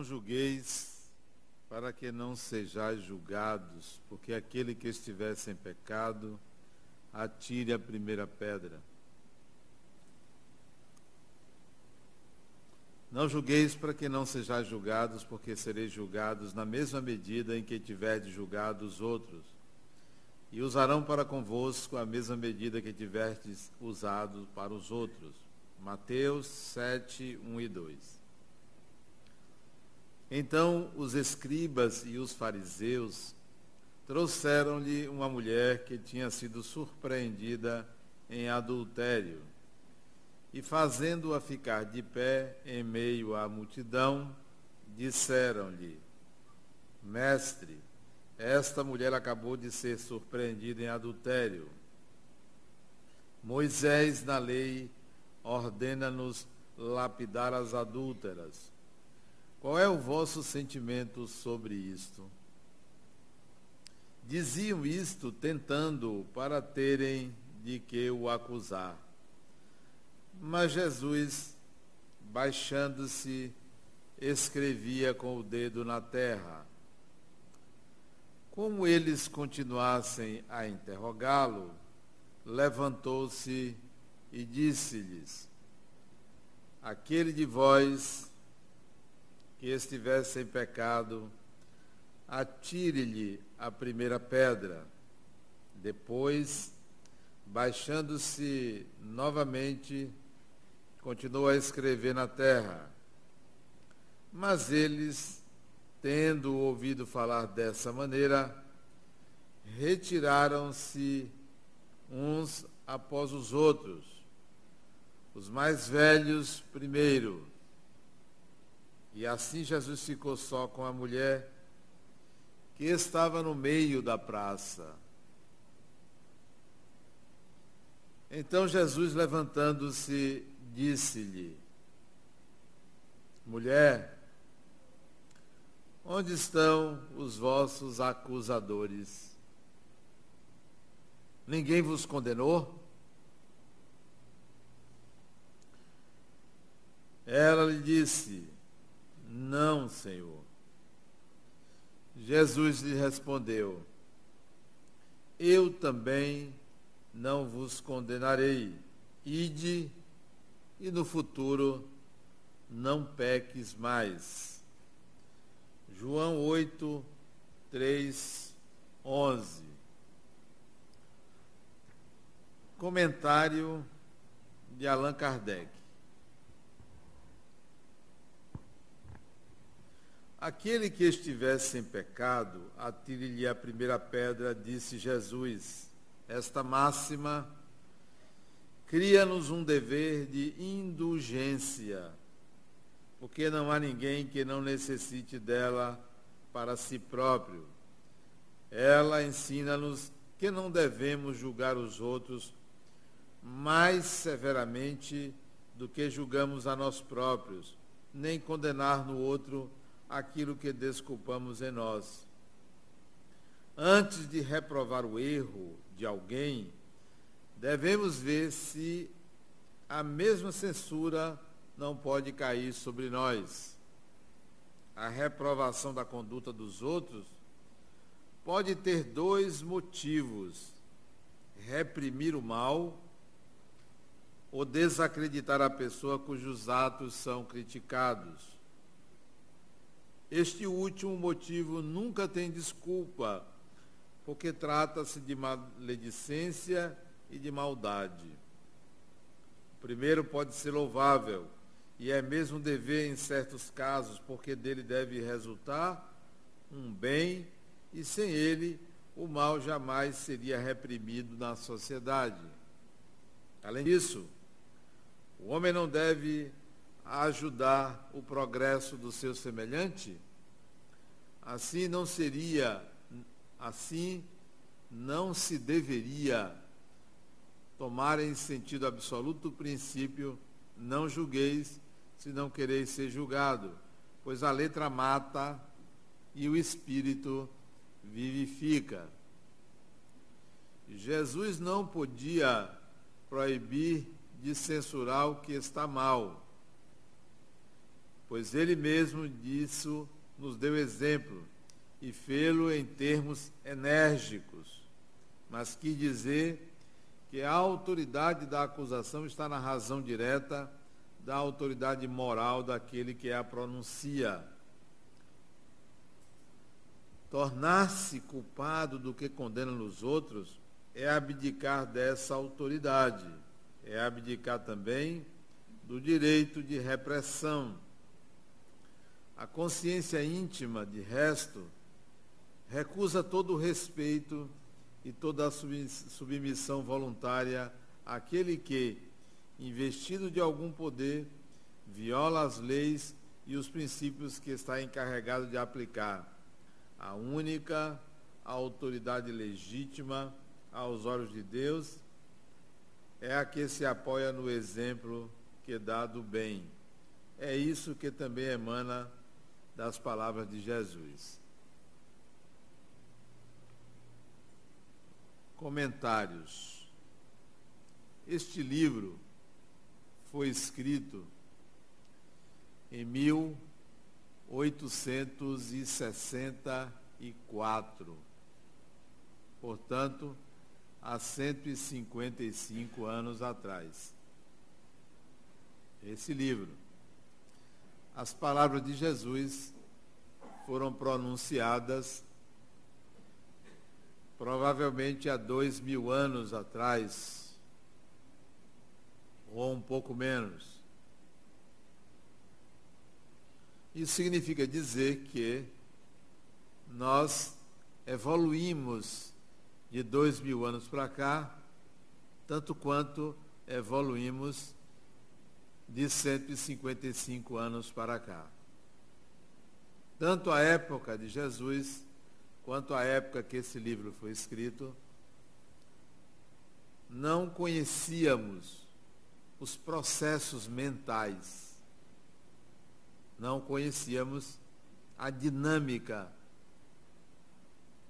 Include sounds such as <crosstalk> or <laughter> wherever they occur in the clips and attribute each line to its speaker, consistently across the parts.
Speaker 1: Não julgueis para que não sejais julgados, porque aquele que estiver sem pecado, atire a primeira pedra. Não julgueis para que não sejais julgados, porque sereis julgados na mesma medida em que tiverdes julgado os outros. E usarão para convosco a mesma medida que tiverdes usado para os outros. Mateus 7, 1 e 2. Então os escribas e os fariseus trouxeram-lhe uma mulher que tinha sido surpreendida em adultério. E fazendo-a ficar de pé em meio à multidão, disseram-lhe: Mestre, esta mulher acabou de ser surpreendida em adultério. Moisés, na lei, ordena-nos lapidar as adúlteras. Qual é o vosso sentimento sobre isto? Diziam isto tentando para terem de que o acusar. Mas Jesus, baixando-se, escrevia com o dedo na terra. Como eles continuassem a interrogá-lo, levantou-se e disse-lhes: Aquele de vós que estivesse em pecado, atire-lhe a primeira pedra. Depois, baixando-se novamente, continuou a escrever na terra. Mas eles, tendo ouvido falar dessa maneira, retiraram-se uns após os outros, os mais velhos primeiro, e assim Jesus ficou só com a mulher que estava no meio da praça. Então Jesus, levantando-se, disse-lhe: Mulher, onde estão os vossos acusadores? Ninguém vos condenou? Ela lhe disse: não, Senhor. Jesus lhe respondeu: Eu também não vos condenarei. Ide e no futuro não peques mais. João 8, 3, 11. Comentário de Allan Kardec. Aquele que estivesse em pecado, atire-lhe a primeira pedra, disse Jesus. Esta máxima cria-nos um dever de indulgência, porque não há ninguém que não necessite dela para si próprio. Ela ensina-nos que não devemos julgar os outros mais severamente do que julgamos a nós próprios, nem condenar no outro aquilo que desculpamos em nós. Antes de reprovar o erro de alguém, devemos ver se a mesma censura não pode cair sobre nós. A reprovação da conduta dos outros pode ter dois motivos: reprimir o mal ou desacreditar a pessoa cujos atos são criticados. Este último motivo nunca tem desculpa, porque trata-se de maledicência e de maldade. O primeiro pode ser louvável, e é mesmo dever em certos casos, porque dele deve resultar um bem, e sem ele o mal jamais seria reprimido na sociedade. Além disso, o homem não deve a ajudar o progresso do seu semelhante, assim não seria, assim não se deveria tomar em sentido absoluto o princípio não julgueis se não quereis ser julgado, pois a letra mata e o espírito vivifica. Jesus não podia proibir de censurar o que está mal pois ele mesmo disso nos deu exemplo e fê-lo em termos enérgicos. Mas quis dizer que a autoridade da acusação está na razão direta da autoridade moral daquele que a pronuncia. Tornar-se culpado do que condena nos outros é abdicar dessa autoridade, é abdicar também do direito de repressão. A consciência íntima, de resto, recusa todo o respeito e toda a submissão voluntária àquele que, investido de algum poder, viola as leis e os princípios que está encarregado de aplicar. A única autoridade legítima aos olhos de Deus é a que se apoia no exemplo que dá do bem. É isso que também emana das palavras de Jesus. Comentários. Este livro foi escrito em 1864. Portanto, há 155 anos atrás. Esse livro. As palavras de Jesus foram pronunciadas provavelmente há dois mil anos atrás, ou um pouco menos. Isso significa dizer que nós evoluímos de dois mil anos para cá, tanto quanto evoluímos de 155 anos para cá. Tanto a época de Jesus quanto à época que esse livro foi escrito, não conhecíamos os processos mentais, não conhecíamos a dinâmica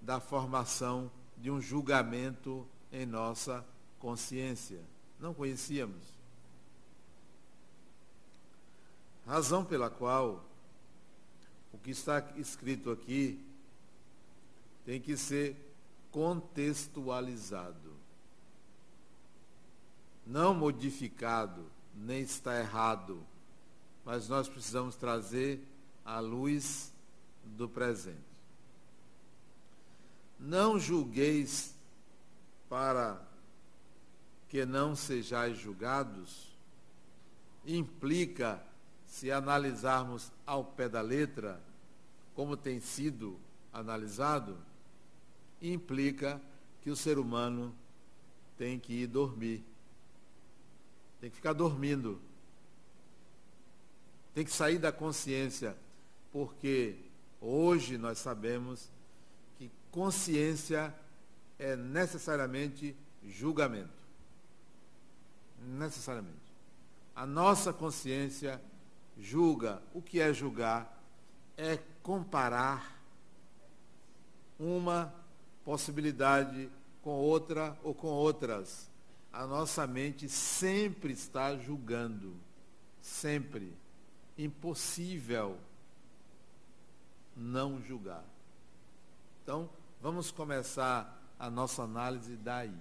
Speaker 1: da formação de um julgamento em nossa consciência. Não conhecíamos. Razão pela qual o que está escrito aqui tem que ser contextualizado. Não modificado, nem está errado, mas nós precisamos trazer a luz do presente. Não julgueis para que não sejais julgados, implica, se analisarmos ao pé da letra, como tem sido analisado, implica que o ser humano tem que ir dormir. Tem que ficar dormindo. Tem que sair da consciência, porque hoje nós sabemos que consciência é necessariamente julgamento. Necessariamente. A nossa consciência julga. O que é julgar? É comparar uma possibilidade com outra ou com outras. A nossa mente sempre está julgando. Sempre. Impossível não julgar. Então, vamos começar a nossa análise daí.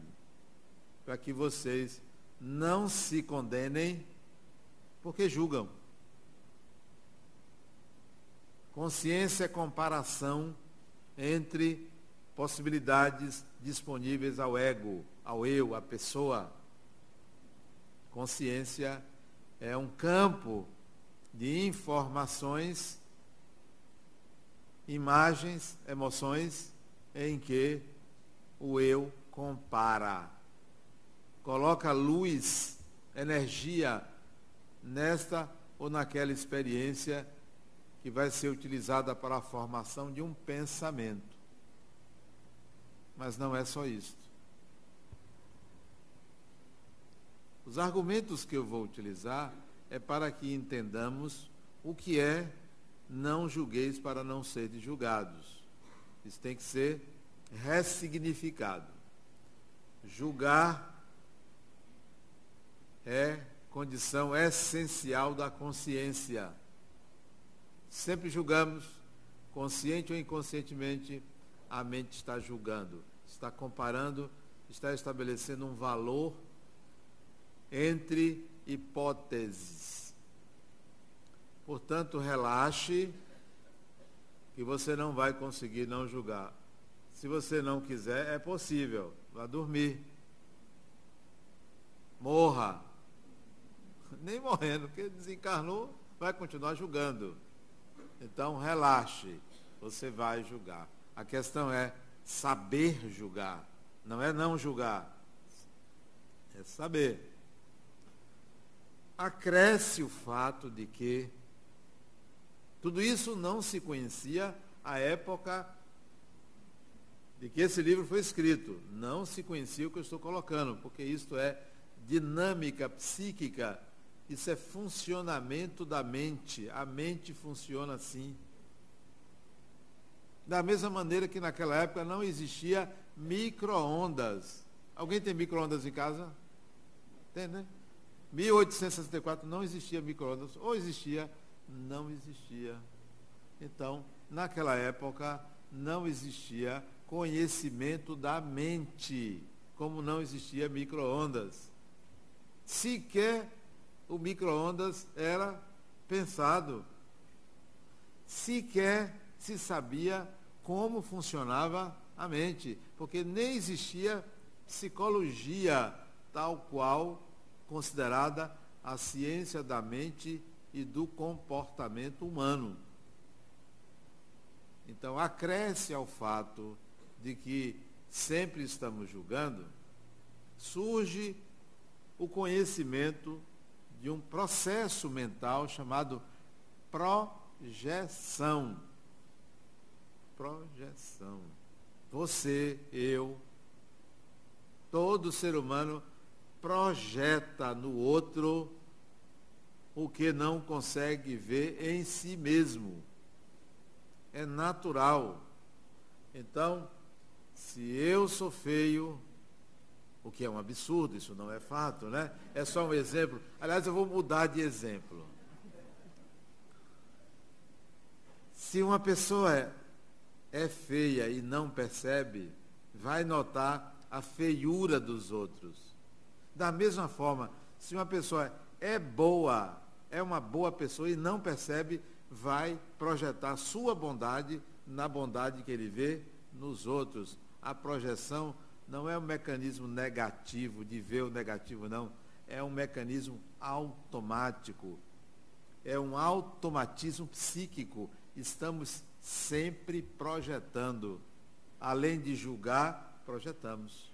Speaker 1: Para que vocês não se condenem porque julgam. Consciência é comparação entre possibilidades disponíveis ao ego, ao eu, à pessoa. Consciência é um campo de informações, imagens, emoções em que o eu compara. Coloca luz, energia nesta ou naquela experiência que vai ser utilizada para a formação de um pensamento. Mas não é só isso. Os argumentos que eu vou utilizar é para que entendamos o que é não julgueis para não serem julgados. Isso tem que ser ressignificado. Julgar é condição essencial da consciência. Sempre julgamos, consciente ou inconscientemente, a mente está julgando, está comparando, está estabelecendo um valor entre hipóteses. Portanto, relaxe, que você não vai conseguir não julgar. Se você não quiser, é possível. Vá dormir. Morra. Nem morrendo, porque desencarnou, vai continuar julgando. Então, relaxe. Você vai julgar. A questão é saber julgar. Não é não julgar. É saber. Acresce o fato de que tudo isso não se conhecia à época de que esse livro foi escrito. Não se conhecia o que eu estou colocando, porque isto é dinâmica psíquica, isso é funcionamento da mente. A mente funciona assim. Da mesma maneira que naquela época não existia micro-ondas. Alguém tem micro-ondas em casa? Tem, né? 1864 não existia micro-ondas. Ou existia, não existia. Então, naquela época, não existia conhecimento da mente, como não existia micro-ondas. Sequer o micro-ondas era pensado. Sequer se sabia como funcionava a mente, porque nem existia psicologia tal qual considerada a ciência da mente e do comportamento humano. Então, acresce ao fato de que sempre estamos julgando, surge o conhecimento de um processo mental chamado projeção. Projeção. Você, eu, todo ser humano projeta no outro o que não consegue ver em si mesmo. É natural. Então, se eu sou feio, o que é um absurdo, isso não é fato, né? É só um exemplo. Aliás, eu vou mudar de exemplo. Se uma pessoa é, é feia e não percebe, vai notar a feiura dos outros. Da mesma forma, se uma pessoa é boa, é uma boa pessoa e não percebe, vai projetar sua bondade na bondade que ele vê nos outros. A projeção não é um mecanismo negativo, de ver o negativo, não. É um mecanismo automático. É um automatismo psíquico. Estamos sempre projetando. Além de julgar, projetamos.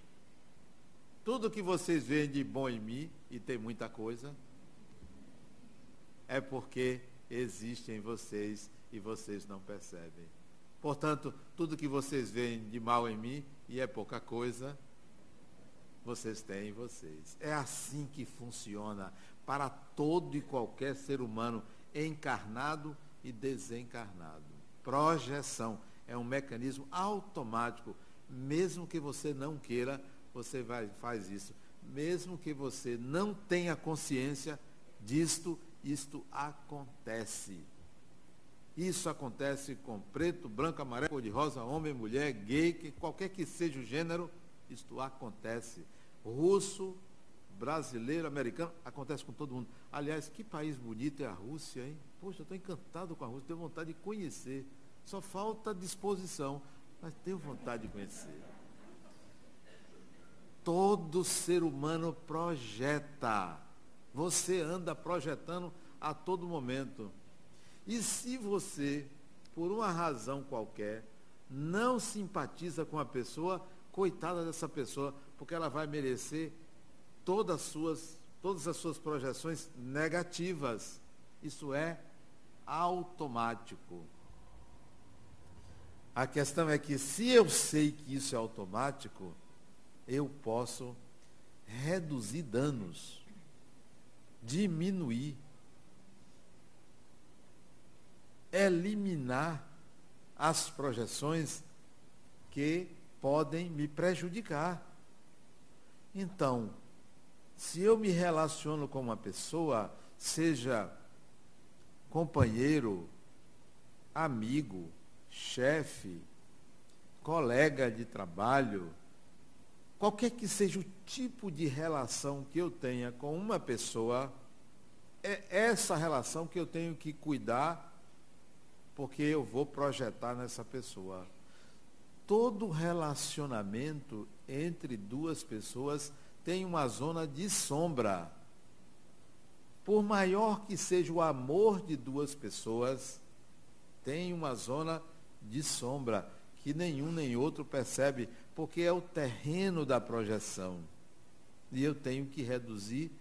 Speaker 1: Tudo que vocês veem de bom em mim, e tem muita coisa, é porque existe em vocês e vocês não percebem. Portanto, tudo que vocês veem de mal em mim, e é pouca coisa, vocês têm em vocês. É assim que funciona para todo e qualquer ser humano, encarnado e desencarnado. Projeção é um mecanismo automático. Mesmo que você não queira, você vai, faz isso. Mesmo que você não tenha consciência disto, isto acontece. Isso acontece com preto, branco, amarelo, cor de rosa, homem, mulher, gay, que, qualquer que seja o gênero, isto acontece. Russo, brasileiro, americano, acontece com todo mundo. Aliás, que país bonito é a Rússia, hein? Poxa, estou encantado com a Rússia, tenho vontade de conhecer. Só falta disposição, mas tenho vontade de conhecer. Todo ser humano projeta. Você anda projetando a todo momento. E se você, por uma razão qualquer, não simpatiza com a pessoa, coitada dessa pessoa, porque ela vai merecer todas as suas, todas as suas projeções negativas. Isso é automático. A questão é que se eu sei que isso é automático, eu posso reduzir danos, diminuir eliminar as projeções que podem me prejudicar. Então, se eu me relaciono com uma pessoa, seja companheiro, amigo, chefe, colega de trabalho, qualquer que seja o tipo de relação que eu tenha com uma pessoa, é essa relação que eu tenho que cuidar, porque eu vou projetar nessa pessoa. Todo relacionamento entre duas pessoas tem uma zona de sombra. Por maior que seja o amor de duas pessoas, tem uma zona de sombra que nenhum nem outro percebe, porque é o terreno da projeção. E eu tenho que reduzir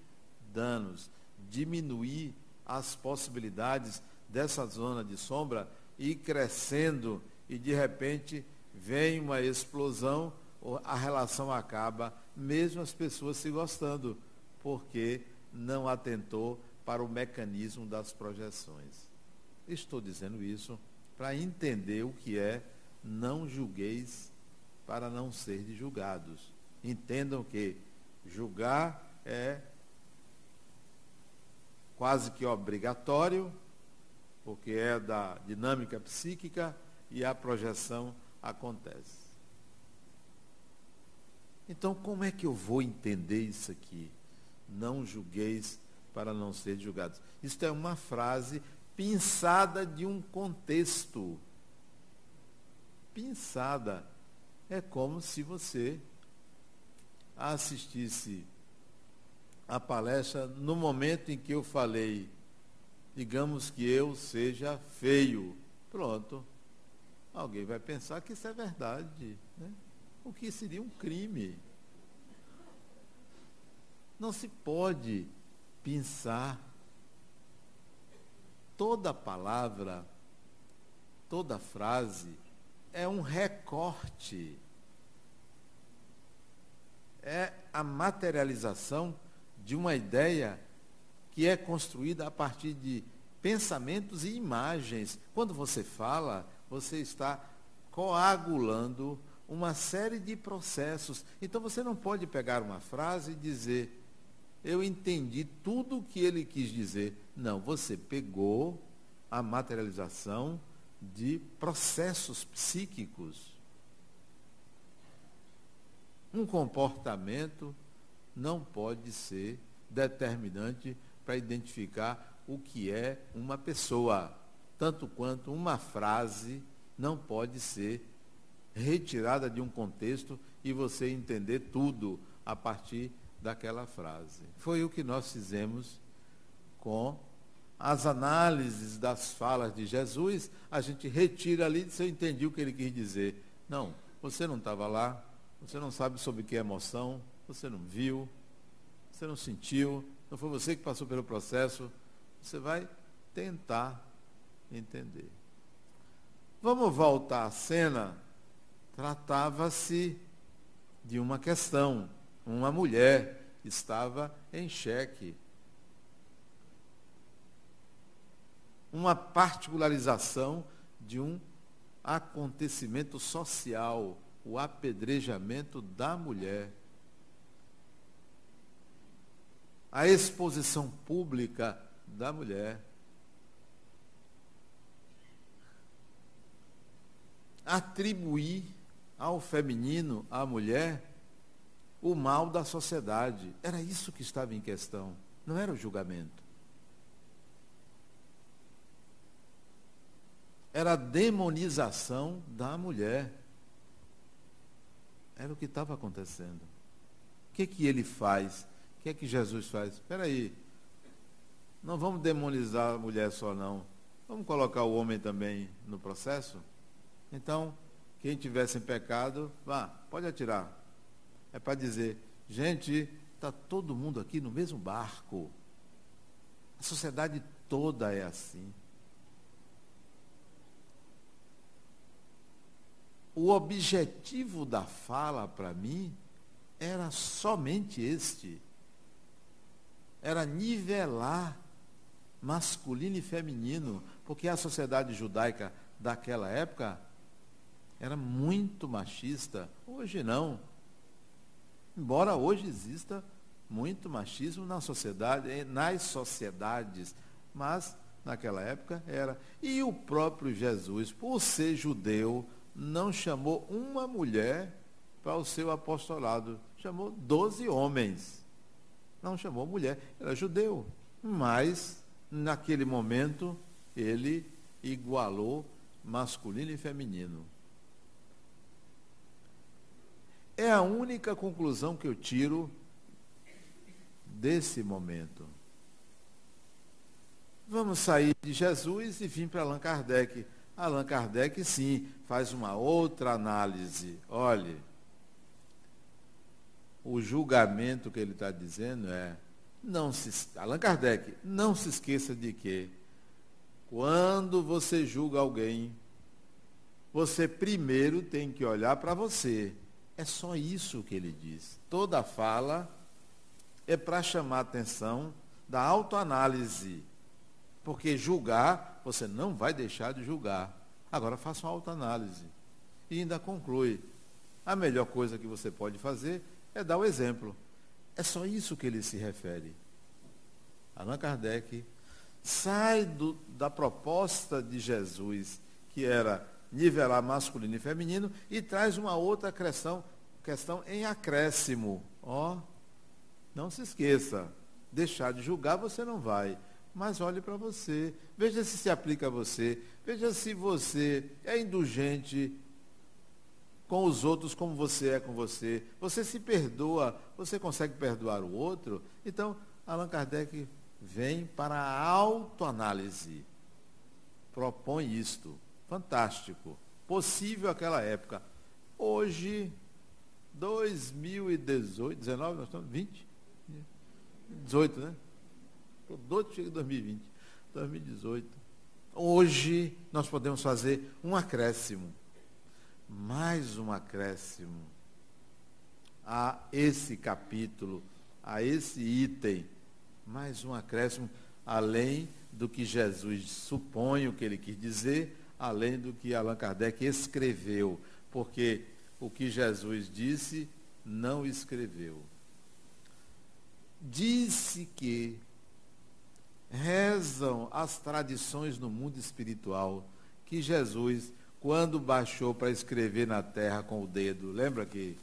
Speaker 1: danos, diminuir as possibilidades dessa zona de sombra e crescendo e de repente vem uma explosão, a relação acaba, mesmo as pessoas se gostando, porque não atentou para o mecanismo das projeções. Estou dizendo isso para entender o que é não julgueis para não ser julgados. Entendam que julgar é quase que obrigatório, porque é da dinâmica psíquica e a projeção acontece. Então, como é que eu vou entender isso aqui? Não julgueis para não ser julgados. Isto é uma frase pinçada de um contexto. Pinçada. É como se você assistisse a palestra no momento em que eu falei, digamos que eu seja feio. Pronto. Alguém vai pensar que isso é verdade. Né? O que seria um crime. Não se pode pensar toda palavra, toda frase é um recorte. É a materialização de uma ideia que é construída a partir de pensamentos e imagens. Quando você fala, você está coagulando uma série de processos. Então você não pode pegar uma frase e dizer, eu entendi tudo o que ele quis dizer. Não, você pegou a materialização de processos psíquicos. Um comportamento não pode ser determinante para identificar o que é uma pessoa, tanto quanto uma frase não pode ser retirada de um contexto e você entender tudo a partir daquela frase. Foi o que nós fizemos com as análises das falas de Jesus, a gente retira ali se eu entendi o que ele quis dizer. Não, você não estava lá, você não sabe sobre que emoção, você não viu, você não sentiu, não foi você que passou pelo processo, você vai tentar entender. Vamos voltar à cena tratava-se de uma questão. Uma mulher estava em xeque. Uma particularização de um acontecimento social, o apedrejamento da mulher. A exposição pública da mulher. Atribuir ao feminino, à mulher, o mal da sociedade. Era isso que estava em questão, não era o julgamento. Era a demonização da mulher. Era o que estava acontecendo. O que, que ele faz? Que é que Jesus faz? Espera aí. Não vamos demonizar a mulher só, não. Vamos colocar o homem também no processo? Então, quem tivesse em pecado, vá, pode atirar. É para dizer, gente, está todo mundo aqui no mesmo barco. A sociedade toda é assim. O objetivo da fala para mim era somente este. Era nivelar masculino e feminino, porque a sociedade judaica daquela época era muito machista. Hoje não. Embora hoje exista muito machismo na sociedade, nas sociedades, mas naquela época era. E o próprio Jesus, por ser judeu, não chamou uma mulher para o seu apostolado. Chamou doze homens. Não chamou mulher. Era judeu. Mas, naquele momento, ele igualou masculino e feminino. É a única conclusão que eu tiro desse momento. Vamos sair de Jesus e vir para Allan Kardec. Allan Kardec, sim, faz uma outra análise. Olhe, o julgamento que ele está dizendo é, não se, Allan Kardec, não se esqueça de que quando você julga alguém, você primeiro tem que olhar para você. É só isso que ele diz. Toda fala é para chamar a atenção da autoanálise. Porque julgar, você não vai deixar de julgar. Agora faça uma autoanálise. E ainda conclui. A melhor coisa que você pode fazer é dar o exemplo. É só isso que ele se refere. Allan Kardec sai do, da proposta de Jesus, que era nivelar masculino e feminino, e traz uma outra questão, questão em acréscimo. Ó, oh, não se esqueça, deixar de julgar você não vai, mas olhe para você, veja se se aplica a você, veja se você é indulgente com os outros como você é com você, você se perdoa, você consegue perdoar o outro. Então, Allan Kardec vem para a autoanálise, propõe isto, fantástico, possível aquela época. Hoje, 2018, 19, nós estamos 20? 18, né? Estou doido que chega 2020. 2018. Hoje nós podemos fazer um acréscimo. Mais um acréscimo a esse capítulo, a esse item. Mais um acréscimo, além do que Jesus supõe o que ele quis dizer, além do que Allan Kardec escreveu. Porque o que Jesus disse, não escreveu disse que rezam as tradições no mundo espiritual que Jesus, quando baixou para escrever na terra com o dedo, lembra que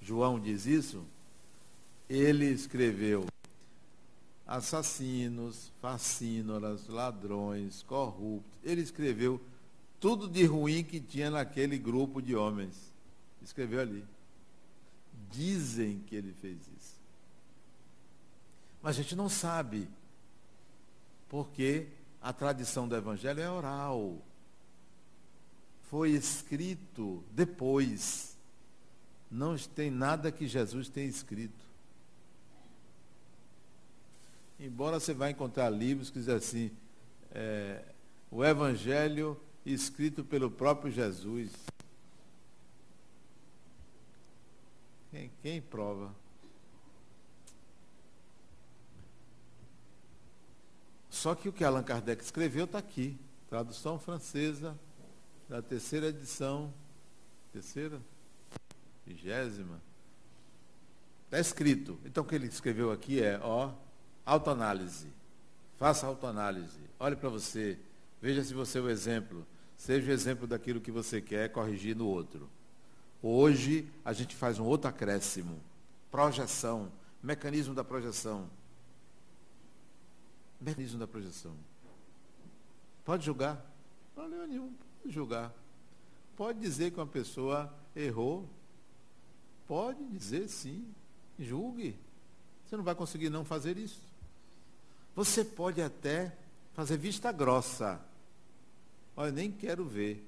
Speaker 1: João diz isso? Ele escreveu assassinos, fascínoras, ladrões, corruptos. Ele escreveu tudo de ruim que tinha naquele grupo de homens. Escreveu ali. Dizem que ele fez isso. Mas a gente não sabe. Porque a tradição do Evangelho é oral. Foi escrito depois. Não tem nada que Jesus tenha escrito. Embora você vá encontrar livros que dizem assim, é, o Evangelho escrito pelo próprio Jesus. Quem, quem prova? Só que o que Allan Kardec escreveu está aqui. Tradução francesa da terceira edição. Terceira? Vigésima. Está escrito. Então o que ele escreveu aqui é, ó, autoanálise. Faça autoanálise. Olhe para você. Veja se você é o exemplo. Seja o exemplo daquilo que você quer corrigir no outro. Hoje a gente faz um outro acréscimo. Projeção. Mecanismo da projeção mecanismo da projeção. Pode julgar? Não problema nenhum, julgar. Pode dizer que uma pessoa errou. Pode dizer sim. Julgue. Você não vai conseguir não fazer isso. Você pode até fazer vista grossa. Olha, nem quero ver.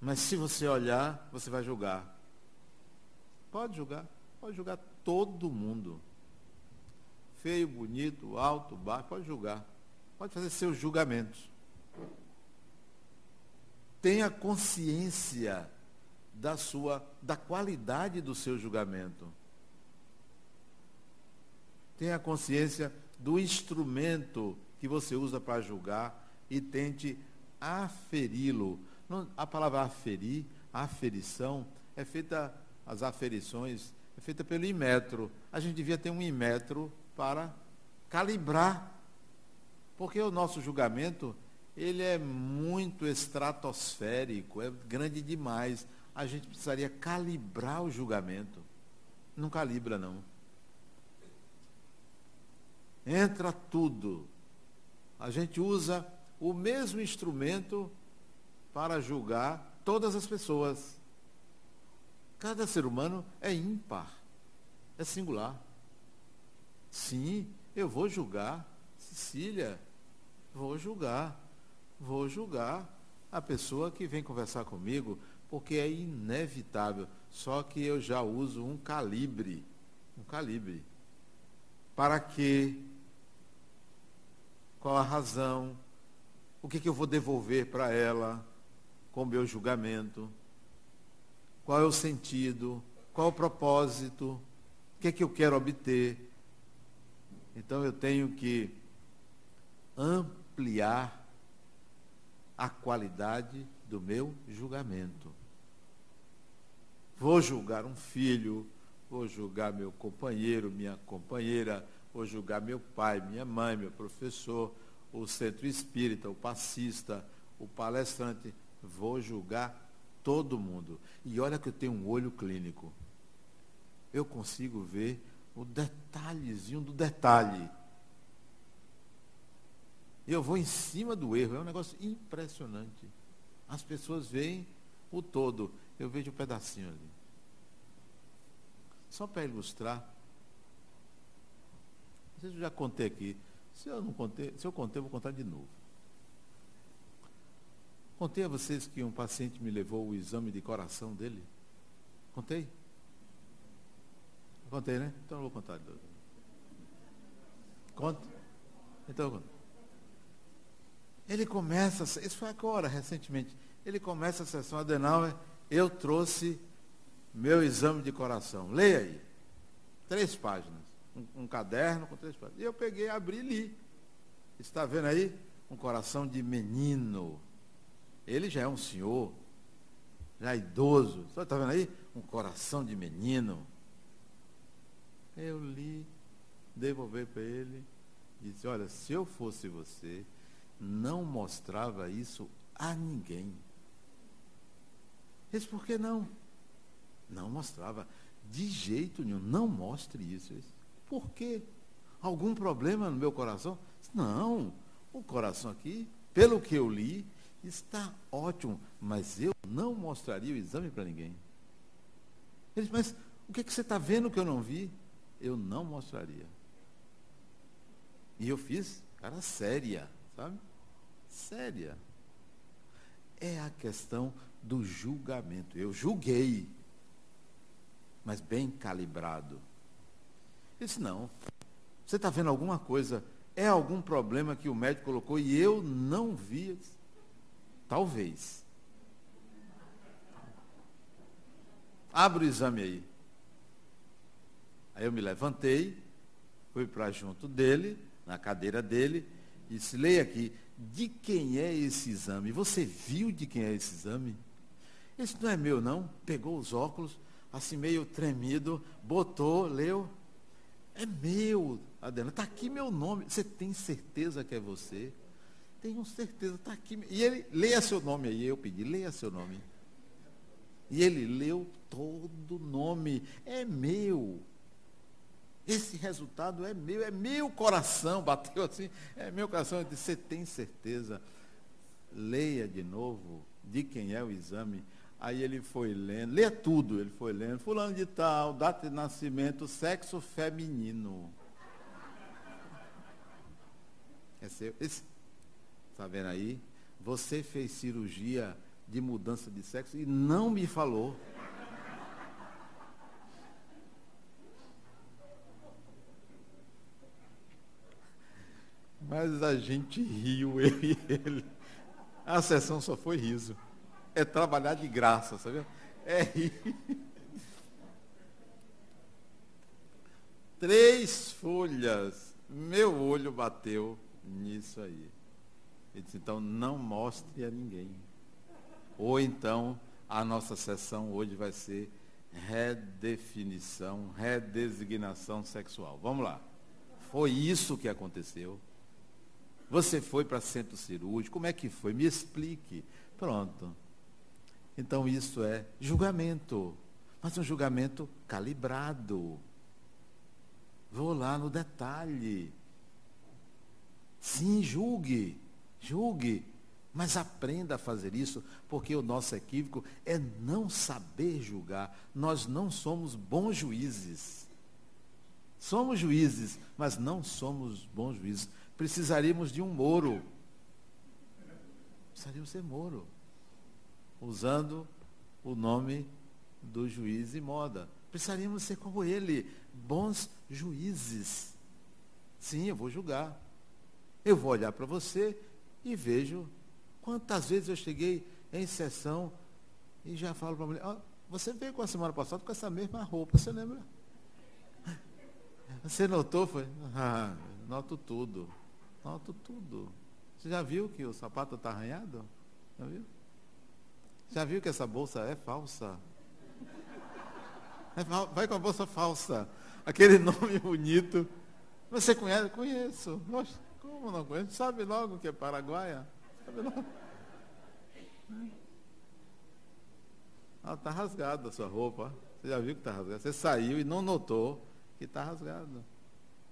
Speaker 1: Mas se você olhar, você vai julgar. Pode julgar. Pode julgar todo mundo feio, bonito, alto, baixo, pode julgar. Pode fazer seus julgamentos. Tenha consciência da sua da qualidade do seu julgamento. Tenha consciência do instrumento que você usa para julgar e tente aferi-lo. A palavra aferir, aferição, é feita, as aferições, é feita pelo imetro. A gente devia ter um imetro para calibrar Porque o nosso julgamento, ele é muito estratosférico, é grande demais. A gente precisaria calibrar o julgamento. Não calibra, não. Entra tudo. A gente usa o mesmo instrumento para julgar todas as pessoas. Cada ser humano é ímpar, é singular. Sim, eu vou julgar Cecília, vou julgar, vou julgar a pessoa que vem conversar comigo, porque é inevitável. Só que eu já uso um calibre, um calibre. Para quê? Qual a razão? O que, que eu vou devolver para ela com o meu julgamento? Qual é o sentido? Qual o propósito? O que é que eu quero obter? Então eu tenho que ampliar a qualidade do meu julgamento. Vou julgar um filho, vou julgar meu companheiro, minha companheira, vou julgar meu pai, minha mãe, meu professor, o centro espírita, o passista, o palestrante, vou julgar todo mundo. E olha que eu tenho um olho clínico. Eu consigo ver o detalhezinho do detalhe eu vou em cima do erro. É um negócio impressionante. As pessoas veem o todo. Eu vejo um pedacinho ali. Só para ilustrar. Não sei se eu já contei aqui. Se eu não contei, se eu contei, eu vou contar de novo. Contei a vocês que um paciente me levou o exame de coração dele. Contei? Contei, né? Então eu vou contar de novo. Conta? Então eu conto. Ele começa, isso foi agora, recentemente, ele começa a sessão Adenauer, eu trouxe meu exame de coração. Leia aí. Três páginas. Um, um caderno com três páginas. E eu peguei, abri e li. Está vendo aí? Um coração de menino. Ele já é um senhor, já é idoso. Está vendo aí? Um coração de menino. Eu li, devolvi para ele, disse, olha, se eu fosse você, não mostrava isso a ninguém. Esse por que não? Não mostrava. De jeito nenhum. Não mostre isso. Por quê? Algum problema no meu coração? Não. O coração aqui, pelo que eu li, está ótimo. Mas eu não mostraria o exame para ninguém. Ele disse, mas o que, é que você está vendo que eu não vi? Eu não mostraria. E eu fiz, cara, séria, sabe? Séria. É a questão do julgamento. Eu julguei, mas bem calibrado. Ele disse, não. Você está vendo alguma coisa? É algum problema que o médico colocou e eu não vi? Talvez. Abre o exame aí. Aí eu me levantei, fui para junto dele, na cadeira dele, e disse, leia aqui, de quem é esse exame? Você viu de quem é esse exame? Esse não é meu, não. Pegou os óculos, assim meio tremido, botou, leu. É meu, Adela. Está aqui meu nome. Você tem certeza que é você? Tenho certeza, está aqui. E ele, leia seu nome aí. Eu pedi, leia seu nome. E ele leu todo o nome. É meu. Esse resultado é meu, é meu coração, <laughs> bateu assim, é meu coração. Eu disse, você tem certeza? Leia de novo de quem é o exame. Aí ele foi lendo, lê tudo, ele foi lendo, fulano de tal, data de nascimento, sexo feminino. É seu. Está vendo aí? Você fez cirurgia de mudança de sexo e não me falou. Mas a gente riu, <laughs> eu e ele. A sessão só foi riso. É trabalhar de graça, sabe? É rir. Três folhas. Meu olho bateu nisso aí. Ele disse, então não mostre a ninguém. Ou então a nossa sessão hoje vai ser redefinição, redesignação sexual. Vamos lá. Foi isso que aconteceu. Você foi para centro cirúrgico? Como é que foi? Me explique. Pronto. Então isso é julgamento. Mas um julgamento calibrado. Vou lá no detalhe. Sim, julgue. Julgue. Mas aprenda a fazer isso, porque o nosso equívoco é não saber julgar. Nós não somos bons juízes. Somos juízes, mas não somos bons juízes. Precisaríamos de um Moro. Precisaríamos ser Moro. Usando o nome do juiz e moda. Precisaríamos ser como ele, bons juízes. Sim, eu vou julgar. Eu vou olhar para você e vejo quantas vezes eu cheguei em sessão e já falo para a mulher, oh, você veio com a semana passada com essa mesma roupa, você lembra? <laughs> Você notou? Foi? Ah, noto tudo. Noto tudo. Você já viu que o sapato está arranhado? Já viu? Já viu que essa bolsa é falsa? É, vai com a bolsa falsa. Aquele <laughs> nome bonito. Você conhece? Conheço. Nossa, como não conheço? Sabe logo que é paraguaia? Sabe logo? Ah, está rasgada a sua roupa. Você já viu que está rasgada? Você saiu e não notou que está rasgado.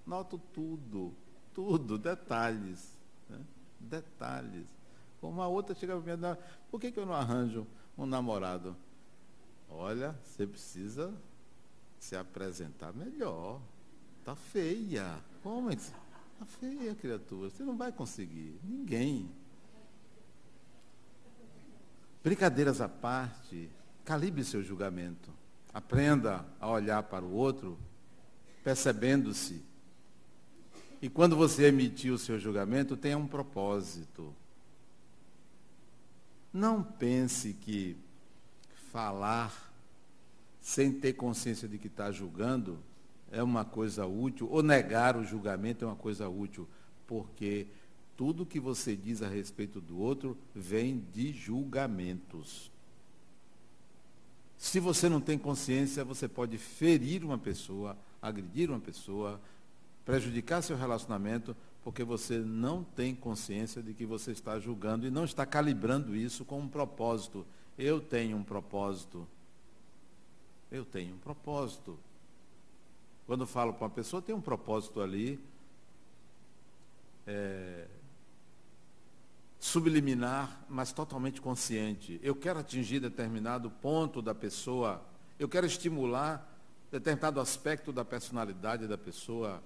Speaker 1: Noto tudo, tudo, detalhes. Né? Detalhes. Como a outra chega para mim, por que, que eu não arranjo um namorado? Olha, você precisa se apresentar melhor. Está feia. Como é que Está feia, criatura. Você não vai conseguir. Ninguém. Brincadeiras à parte, calibre seu julgamento. Aprenda a olhar para o outro, percebendo-se. E quando você emitir o seu julgamento, tenha um propósito. Não pense que falar sem ter consciência de que está julgando, é uma coisa útil, ou negar o julgamento é uma coisa útil, porque tudo que você diz a respeito do outro vem de julgamentos. Se você não tem consciência, você pode ferir uma pessoa, agredir uma pessoa, prejudicar seu relacionamento, porque você não tem consciência de que você está julgando e não está calibrando isso com um propósito. Eu tenho um propósito eu tenho um propósito. Quando falo para uma pessoa, tem um propósito ali. É, subliminar, mas totalmente consciente. Eu quero atingir determinado ponto da pessoa, eu quero estimular determinado aspecto da personalidade da pessoa,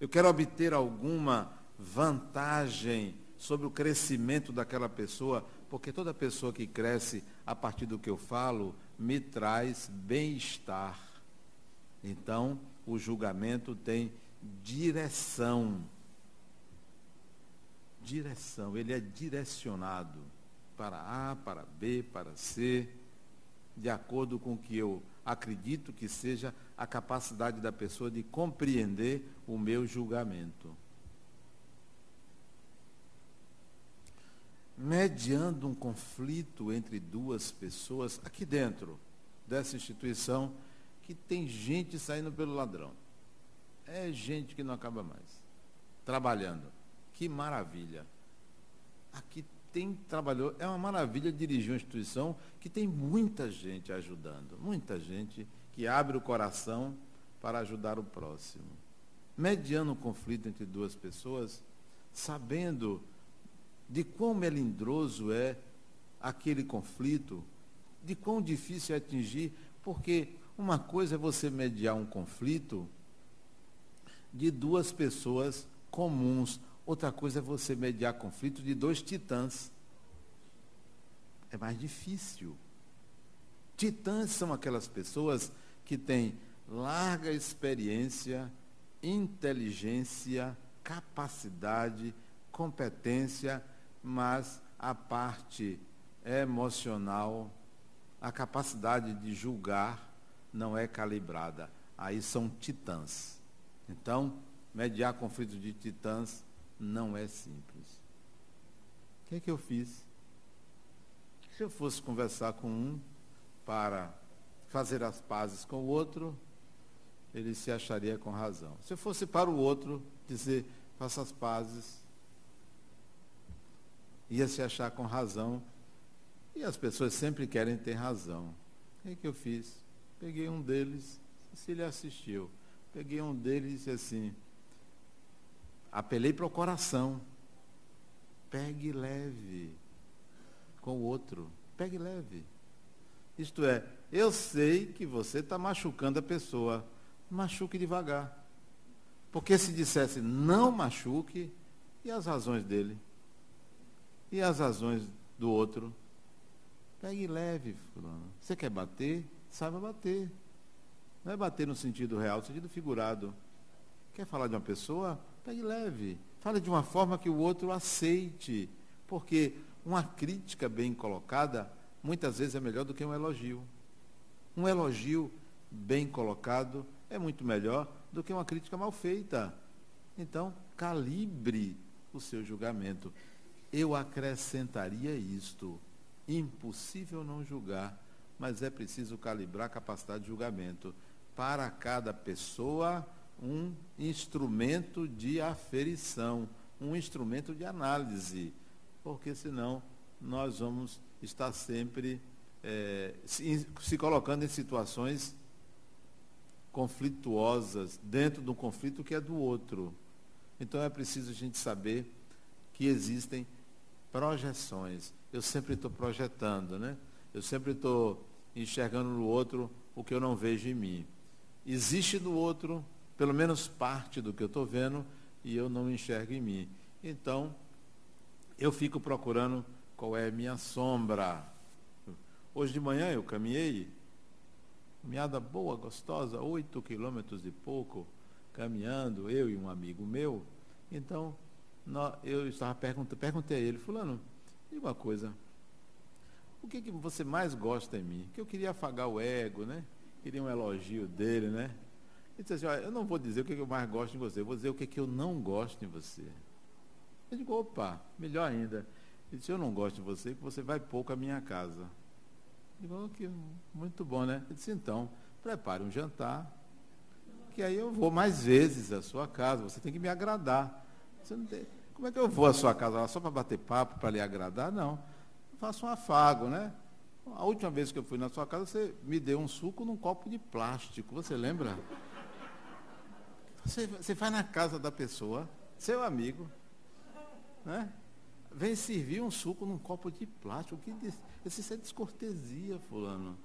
Speaker 1: eu quero obter alguma vantagem sobre o crescimento daquela pessoa, porque toda pessoa que cresce a partir do que eu falo me traz bem-estar. Então, o julgamento tem direção. Direção, ele é direcionado para A, para B, para C, de acordo com o que eu acredito que seja a capacidade da pessoa de compreender o meu julgamento. mediando um conflito entre duas pessoas aqui dentro dessa instituição que tem gente saindo pelo ladrão. É gente que não acaba mais. Trabalhando. Que maravilha. Aqui tem trabalhou, é uma maravilha dirigir uma instituição que tem muita gente ajudando, muita gente que abre o coração para ajudar o próximo. Mediando um conflito entre duas pessoas, sabendo de quão melindroso é aquele conflito, de quão difícil é atingir, porque uma coisa é você mediar um conflito de duas pessoas comuns, outra coisa é você mediar conflito de dois titãs. É mais difícil. Titãs são aquelas pessoas que têm larga experiência, inteligência, capacidade, competência mas a parte emocional, a capacidade de julgar não é calibrada. Aí são titãs. Então, mediar conflito de titãs não é simples. O que é que eu fiz? Se eu fosse conversar com um para fazer as pazes com o outro, ele se acharia com razão. Se fosse para o outro dizer, faça as pazes, ia se achar com razão. E as pessoas sempre querem ter razão. O que, é que eu fiz? Peguei um deles, Cecília assistiu. Peguei um deles e disse assim, apelei para o coração. Pegue leve com o outro. Pegue leve. Isto é, eu sei que você está machucando a pessoa. Machuque devagar. Porque se dissesse não machuque, e as razões dele? E as razões do outro? Pegue leve, fulano. Você quer bater? Saiba bater. Não é bater no sentido real, no sentido figurado. Quer falar de uma pessoa? Pegue leve. Fale de uma forma que o outro aceite. Porque uma crítica bem colocada, muitas vezes é melhor do que um elogio. Um elogio bem colocado é muito melhor do que uma crítica mal feita. Então, calibre o seu julgamento. Eu acrescentaria isto: impossível não julgar, mas é preciso calibrar a capacidade de julgamento. Para cada pessoa, um instrumento de aferição, um instrumento de análise, porque senão nós vamos estar sempre é, se, se colocando em situações conflituosas dentro do conflito que é do outro. Então é preciso a gente saber que existem projeções. Eu sempre estou projetando, né? Eu sempre estou enxergando no outro o que eu não vejo em mim. Existe no outro, pelo menos parte do que eu estou vendo, e eu não enxergo em mim. Então, eu fico procurando qual é a minha sombra. Hoje de manhã eu caminhei, caminhada boa, gostosa, oito quilômetros e pouco, caminhando, eu e um amigo meu. Então, eu estava perguntando, perguntei a ele, fulano, diga uma coisa, o que, que você mais gosta em mim? Que eu queria afagar o ego, né? Queria um elogio dele, né? Ele disse assim, olha, eu não vou dizer o que, que eu mais gosto em você, eu vou dizer o que, que eu não gosto em você. Eu digo, opa, melhor ainda. Ele disse, eu não gosto de você, porque você vai pouco à minha casa. Digo, que muito bom, né? Ele disse, então, prepare um jantar, que aí eu vou mais vezes à sua casa, você tem que me agradar. Tem... Como é que eu vou à sua casa só para bater papo, para lhe agradar? Não. Eu faço um afago, né? A última vez que eu fui na sua casa, você me deu um suco num copo de plástico, você lembra? Você, você vai na casa da pessoa, seu amigo, né? Vem servir um suco num copo de plástico. Que, isso é descortesia, fulano.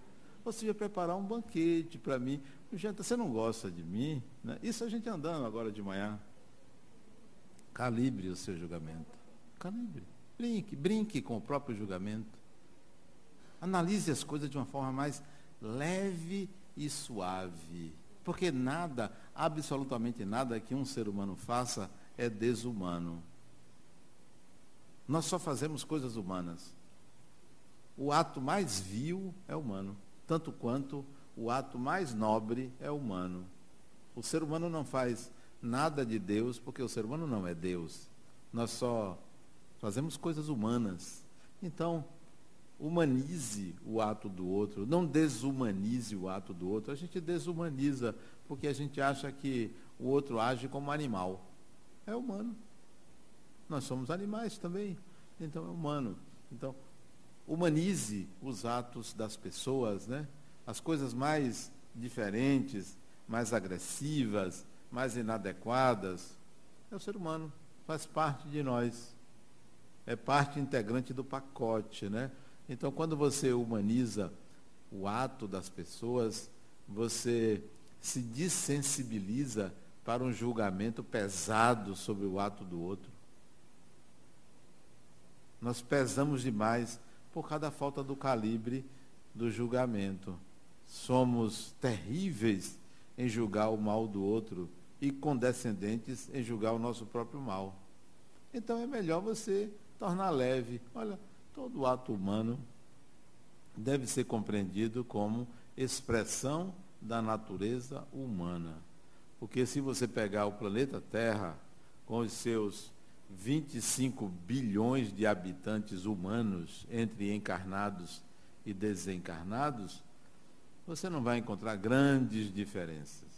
Speaker 1: Você ia preparar um banquete para mim. Gente, você não gosta de mim? Né? Isso a gente andando agora de manhã. Calibre o seu julgamento. Calibre. Brinque, brinque com o próprio julgamento. Analise as coisas de uma forma mais leve e suave. Porque nada, absolutamente nada que um ser humano faça é desumano. Nós só fazemos coisas humanas. O ato mais vil é humano, tanto quanto o ato mais nobre é humano. O ser humano não faz nada de Deus porque o ser humano não é Deus. Nós só fazemos coisas humanas. Então, humanize o ato do outro, não desumanize o ato do outro. A gente desumaniza porque a gente acha que o outro age como animal. É humano. Nós somos animais também. Então é humano. Então, humanize os atos das pessoas, né? as coisas mais diferentes, mais agressivas, mais inadequadas, é o ser humano, faz parte de nós. É parte integrante do pacote, né? Então, quando você humaniza o ato das pessoas, você se desensibiliza para um julgamento pesado sobre o ato do outro. Nós pesamos demais por causa da falta do calibre do julgamento somos terríveis em julgar o mal do outro e condescendentes em julgar o nosso próprio mal. Então é melhor você tornar leve. Olha, todo ato humano deve ser compreendido como expressão da natureza humana. Porque se você pegar o planeta Terra, com os seus 25 bilhões de habitantes humanos, entre encarnados e desencarnados, você não vai encontrar grandes diferenças.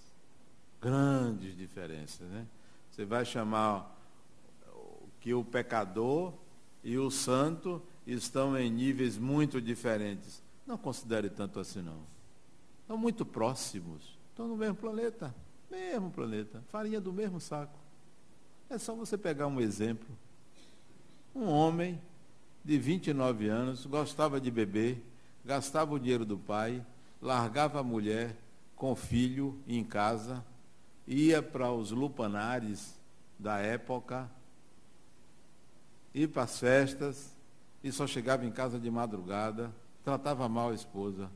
Speaker 1: Grandes diferenças, né? Você vai chamar que o pecador e o santo estão em níveis muito diferentes. Não considere tanto assim não. Estão muito próximos. Estão no mesmo planeta. Mesmo planeta. Farinha do mesmo saco. É só você pegar um exemplo. Um homem de 29 anos, gostava de beber, gastava o dinheiro do pai, largava a mulher com o filho em casa, ia para os lupanares da época, ia para as festas e só chegava em casa de madrugada, tratava mal a esposa.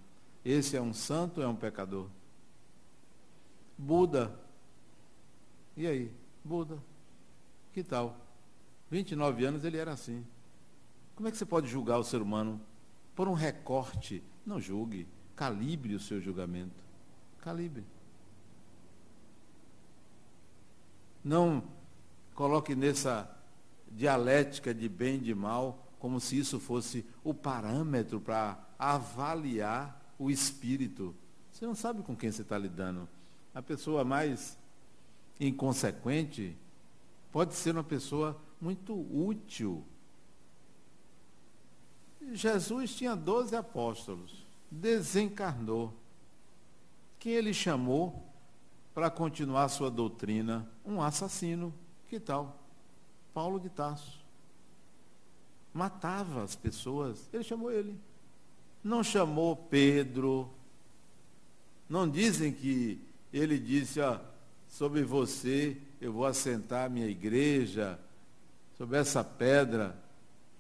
Speaker 1: Esse é um santo ou é um pecador? Buda. E aí? Buda. Que tal? 29 anos ele era assim. Como é que você pode julgar o ser humano por um recorte? Não julgue. Calibre o seu julgamento. Calibre. Não coloque nessa dialética de bem e de mal como se isso fosse o parâmetro para avaliar o espírito. Você não sabe com quem você está lidando. A pessoa mais inconsequente pode ser uma pessoa muito útil. Jesus tinha doze apóstolos, desencarnou. Quem ele chamou para continuar sua doutrina? Um assassino. Que tal? Paulo de Tarso. Matava as pessoas. Ele chamou ele. Não chamou Pedro. Não dizem que ele disse, ó, sobre você eu vou assentar minha igreja, sobre essa pedra.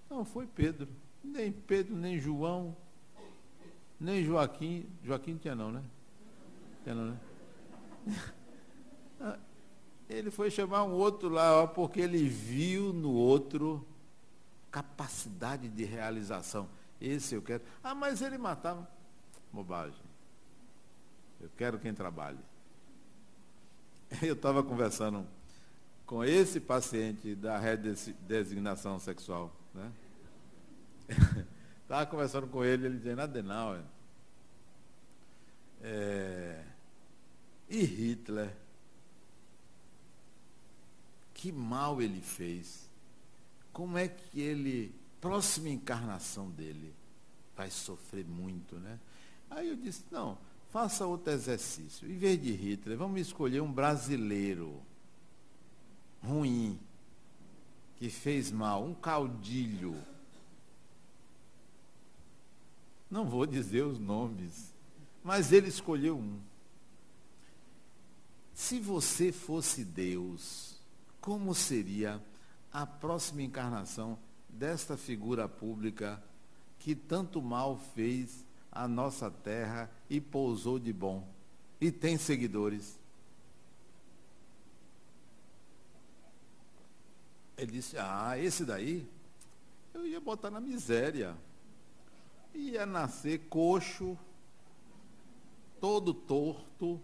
Speaker 1: Não, foi Pedro. Nem Pedro, nem João, nem Joaquim. Joaquim tinha não, né? Tinha não, né? <laughs> Ah, ele foi chamar um outro lá, ó, porque ele viu no outro capacidade de realização. Esse eu quero. Ah, mas ele matava. Bobagem. Eu quero quem trabalhe. <laughs> Eu estava conversando com esse paciente da redesignação sexual. Né? <laughs> Estava conversando com ele, ele dizendo, Adenauer, é, e Hitler? Que mal ele fez? Como é que ele, próxima encarnação dele, vai sofrer muito, né? Aí eu disse, não, faça outro exercício. Em vez de Hitler, vamos escolher um brasileiro ruim, que fez mal, um caudilho. Não vou dizer os nomes, mas ele escolheu um. Se você fosse Deus, como seria a próxima encarnação desta figura pública que tanto mal fez a nossa terra e pousou de bom e tem seguidores? Ele disse: Ah, esse daí eu ia botar na miséria. Ia nascer coxo, todo torto,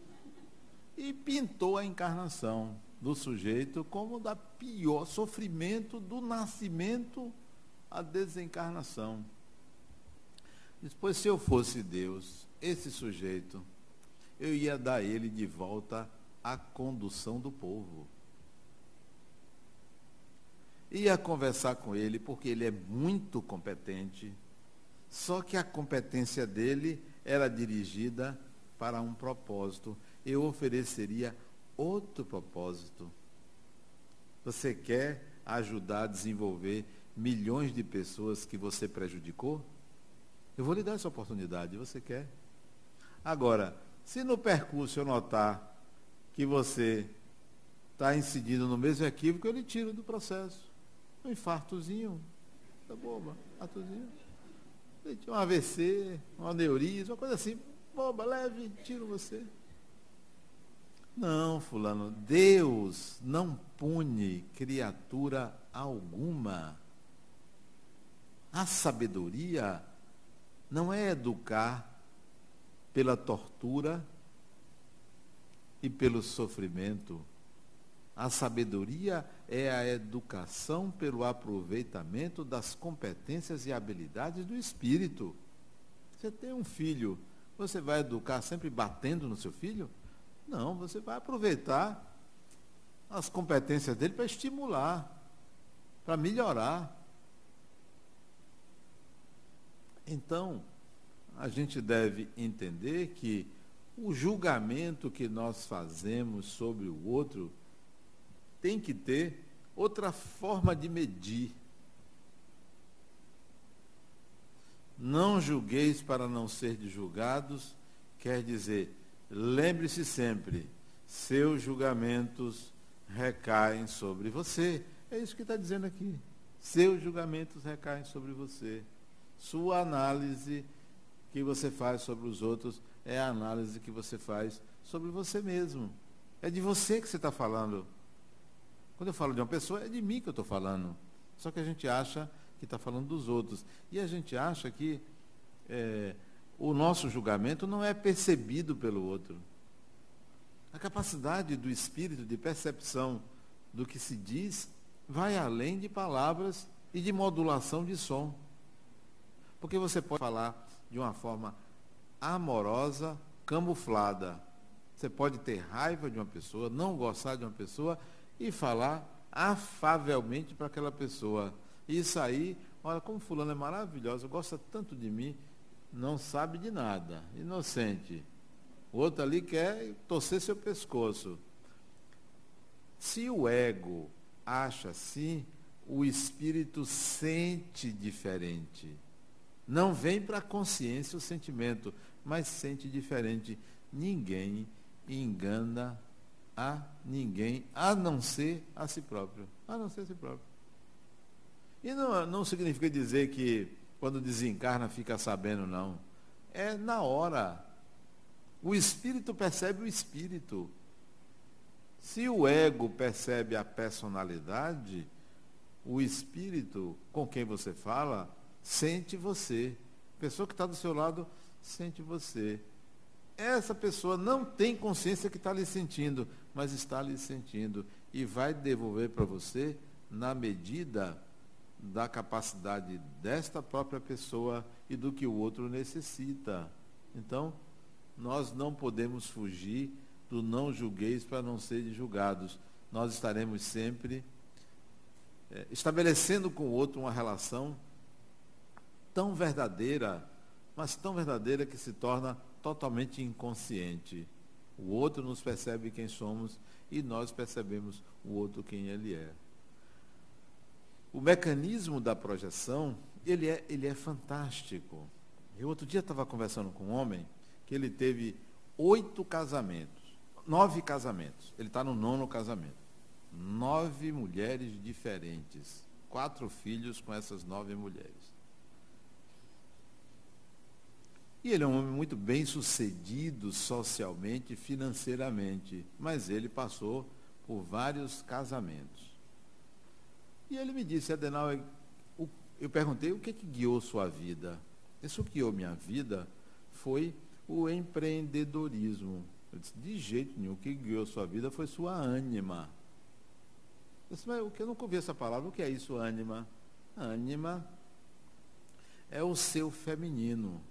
Speaker 1: e pintou a encarnação do sujeito como da pior sofrimento do nascimento à desencarnação. Depois, se eu fosse Deus, esse sujeito, eu ia dar ele de volta à condução do povo ia conversar com ele, porque ele é muito competente, só que a competência dele era dirigida para um propósito. Eu ofereceria outro propósito. Você quer ajudar a desenvolver milhões de pessoas que você prejudicou? Eu vou lhe dar essa oportunidade, você quer? Agora, se no percurso eu notar que você está incidindo no mesmo equívoco, eu lhe tiro do processo. Um infartozinho, tá boba, infartozinho. Um AVC, um aneurisma, uma coisa assim, boba, leve, tiro você. Não, fulano, Deus não pune criatura alguma. A sabedoria não é educar pela tortura e pelo sofrimento. A sabedoria é a educação pelo aproveitamento das competências e habilidades do espírito. Você tem um filho, você vai educar sempre batendo no seu filho? Não, você vai aproveitar as competências dele para estimular, para melhorar. Então, a gente deve entender que o julgamento que nós fazemos sobre o outro tem que ter outra forma de medir. Não julgueis para não ser julgados, quer dizer, lembre-se sempre, seus julgamentos recaem sobre você. É isso que está dizendo aqui. Seus julgamentos recaem sobre você. Sua análise que você faz sobre os outros é a análise que você faz sobre você mesmo. É de você que você está falando. Quando eu falo de uma pessoa, é de mim que eu estou falando. Só que a gente acha que está falando dos outros. E a gente acha que é, o nosso julgamento não é percebido pelo outro. A capacidade do espírito de percepção do que se diz vai além de palavras e de modulação de som. Porque você pode falar de uma forma amorosa, camuflada. Você pode ter raiva de uma pessoa, não gostar de uma pessoa e falar afavelmente para aquela pessoa. E sair, olha como fulano é maravilhosa, gosta tanto de mim, não sabe de nada, inocente. O outro ali quer torcer seu pescoço. Se o ego acha assim, o espírito sente diferente. Não vem para a consciência o sentimento, mas sente diferente. Ninguém engana a ninguém, a não ser a si próprio. A não ser a si próprio. E não, não significa dizer que quando desencarna fica sabendo, não. É na hora. O espírito percebe o espírito. Se o ego percebe a personalidade, o espírito com quem você fala sente você. A pessoa que está do seu lado sente você. Essa pessoa não tem consciência que está lhe sentindo, mas está lhe sentindo e vai devolver para você na medida da capacidade desta própria pessoa e do que o outro necessita. Então, nós não podemos fugir do não julgueis para não serem julgados. Nós estaremos sempre é, estabelecendo com o outro uma relação tão verdadeira, mas tão verdadeira que se torna totalmente inconsciente. O outro nos percebe quem somos e nós percebemos o outro quem ele é. O mecanismo da projeção, ele é, ele é fantástico. Eu outro dia estava conversando com um homem que ele teve oito casamentos, nove casamentos. Ele está no nono casamento. Nove mulheres diferentes. Quatro filhos com essas nove mulheres. E ele é um homem muito bem sucedido socialmente e financeiramente, mas ele passou por vários casamentos. E ele me disse, Adenauer, eu perguntei o que, que guiou sua vida. Isso que guiou minha vida foi o empreendedorismo. Eu disse, de jeito nenhum, o que guiou sua vida foi sua ânima. Eu disse, mas o que eu nunca ouvi essa palavra, o que é isso, ânima? Ânima é o seu feminino.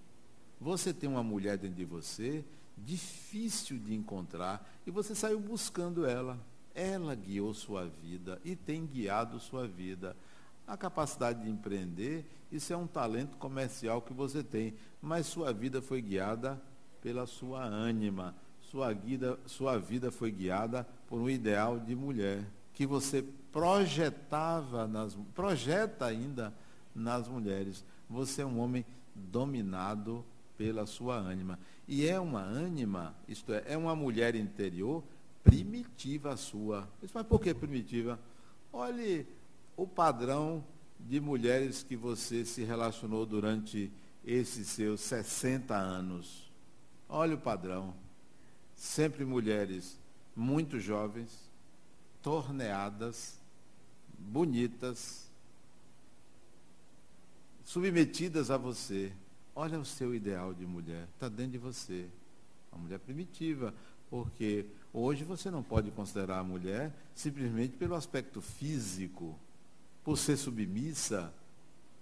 Speaker 1: Você tem uma mulher dentro de você, difícil de encontrar, e você saiu buscando ela. Ela guiou sua vida e tem guiado sua vida. A capacidade de empreender, isso é um talento comercial que você tem, mas sua vida foi guiada pela sua ânima. Sua vida, sua vida foi guiada por um ideal de mulher que você projetava nas projeta ainda nas mulheres. Você é um homem dominado pela sua ânima. E é uma ânima, isto é, é uma mulher interior primitiva sua. Mas por que primitiva? Olhe o padrão de mulheres que você se relacionou durante esses seus 60 anos. Olha o padrão. Sempre mulheres muito jovens, torneadas, bonitas, submetidas a você. Olha o seu ideal de mulher, está dentro de você. Uma mulher primitiva, porque hoje você não pode considerar a mulher simplesmente pelo aspecto físico. Por ser submissa,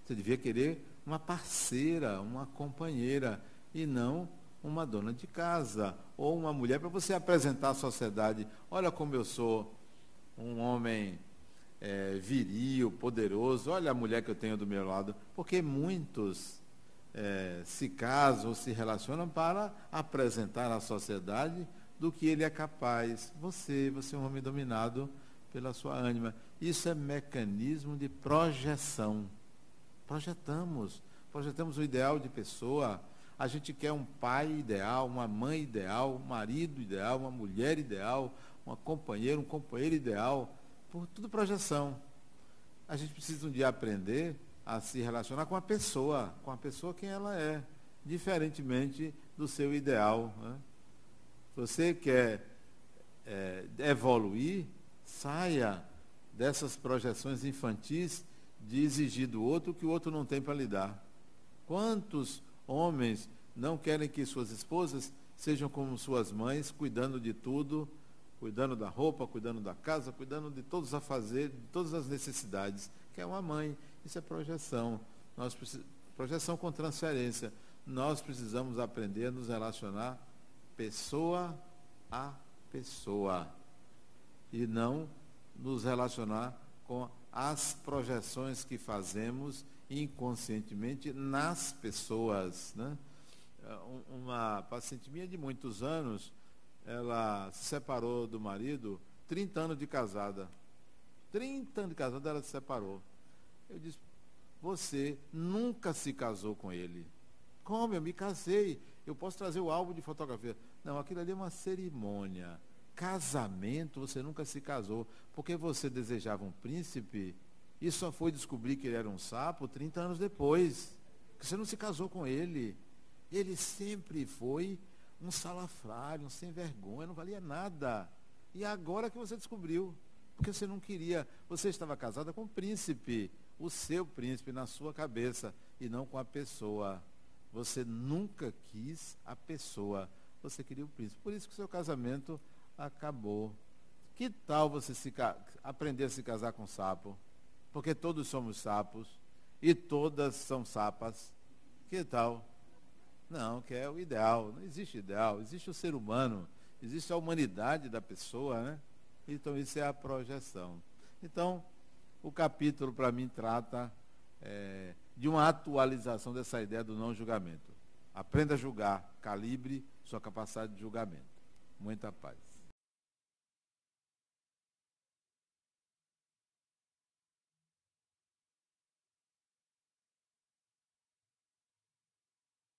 Speaker 1: você devia querer uma parceira, uma companheira, e não uma dona de casa, ou uma mulher para você apresentar à sociedade, olha como eu sou um homem é, viril, poderoso, olha a mulher que eu tenho do meu lado, porque muitos é, se casam ou se relacionam para apresentar à sociedade do que ele é capaz. Você, você é um homem dominado pela sua ânima. Isso é mecanismo de projeção. Projetamos, projetamos o ideal de pessoa. A gente quer um pai ideal, uma mãe ideal, um marido ideal, uma mulher ideal, uma companheira, um companheiro ideal. Por tudo projeção. A gente precisa um dia aprender a se relacionar com a pessoa, com a pessoa quem ela é, diferentemente do seu ideal. Né? Você quer é, evoluir, saia dessas projeções infantis de exigir do outro o que o outro não tem para lhe dar. Quantos homens não querem que suas esposas sejam como suas mães, cuidando de tudo, cuidando da roupa, cuidando da casa, cuidando de todos os afazeres, de todas as necessidades, que é uma mãe. Isso é projeção. Nós projeção com transferência. Nós precisamos aprender a nos relacionar pessoa a pessoa e não nos relacionar com as projeções que fazemos inconscientemente nas pessoas. Né? Uma paciente minha de muitos anos, ela se separou do marido, 30 anos de casada. 30 anos de casada, ela se separou. Eu disse, você nunca se casou com ele. Como? Eu me casei. Eu posso trazer o álbum de fotografia. Não, aquilo ali é uma cerimônia casamento você nunca se casou, porque você desejava um príncipe e só foi descobrir que ele era um sapo 30 anos depois. Que você não se casou com ele. Ele sempre foi um salafrário, um sem vergonha, não valia nada. E agora que você descobriu, porque você não queria, você estava casada com o príncipe, o seu príncipe na sua cabeça e não com a pessoa. Você nunca quis a pessoa, você queria o príncipe. Por isso que o seu casamento acabou. Que tal você se, aprender a se casar com sapo? Porque todos somos sapos e todas são sapas. Que tal? Não, que é o ideal. Não existe ideal, existe o ser humano, existe a humanidade da pessoa, né? Então isso é a projeção. Então, o capítulo para mim trata é, de uma atualização dessa ideia do não julgamento. Aprenda a julgar, calibre sua capacidade de julgamento. Muita paz.